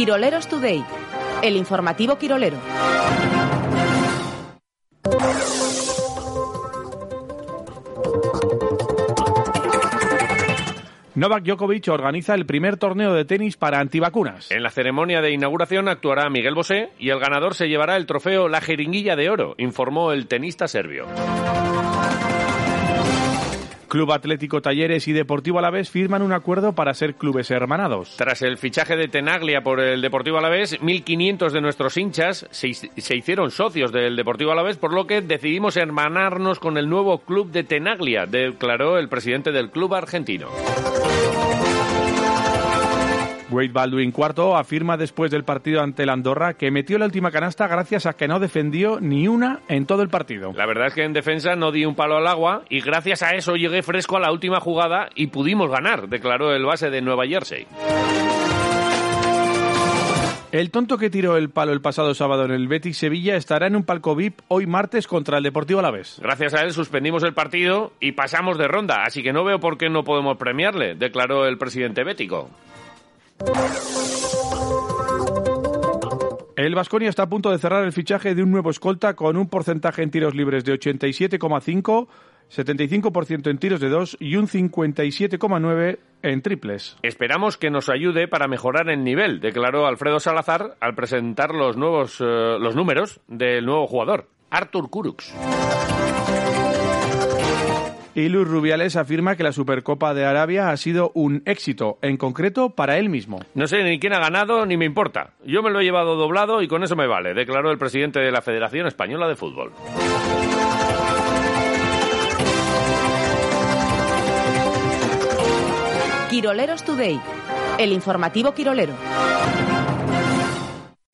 Quiroleros Today, el informativo Quirolero. Novak Djokovic organiza el primer torneo de tenis para antivacunas. En la ceremonia de inauguración actuará Miguel Bosé y el ganador se llevará el trofeo La Jeringuilla de Oro, informó el tenista serbio. Club Atlético Talleres y Deportivo Alavés firman un acuerdo para ser clubes hermanados. Tras el fichaje de Tenaglia por el Deportivo Alavés, 1.500 de nuestros hinchas se, se, hicieron socios del Deportivo Alavés, por lo que decidimos hermanarnos con el nuevo club de Tenaglia, declaró el presidente del club argentino. Wade Baldwin IV afirma después del partido ante el Andorra que metió la última canasta gracias a que no defendió ni una en todo el partido. La verdad es que en defensa no di un palo al agua y gracias a eso llegué fresco a la última jugada y pudimos ganar, declaró el base de Nueva Jersey. El tonto que tiró el palo el pasado sábado en el Betis Sevilla estará en un palco VIP hoy martes contra el Deportivo Alavés. Gracias a él suspendimos el partido y pasamos de ronda, así que no veo por qué no podemos premiarle, declaró el presidente bético. El Vasconia está a punto de cerrar el fichaje de un nuevo escolta con un porcentaje en tiros libres de 87,5, 75% en tiros de 2 y un 57,9 en triples. Esperamos que nos ayude para mejorar el nivel, declaró Alfredo Salazar al presentar los nuevos eh, los números del nuevo jugador, Artur Kurux. Y Luis Rubiales afirma que la Supercopa de Arabia ha sido un éxito, en concreto para él mismo. No sé ni quién ha ganado ni me importa. Yo me lo he llevado doblado y con eso me vale, declaró el presidente de la Federación Española de Fútbol. Quiroleros Today, el informativo Quirolero.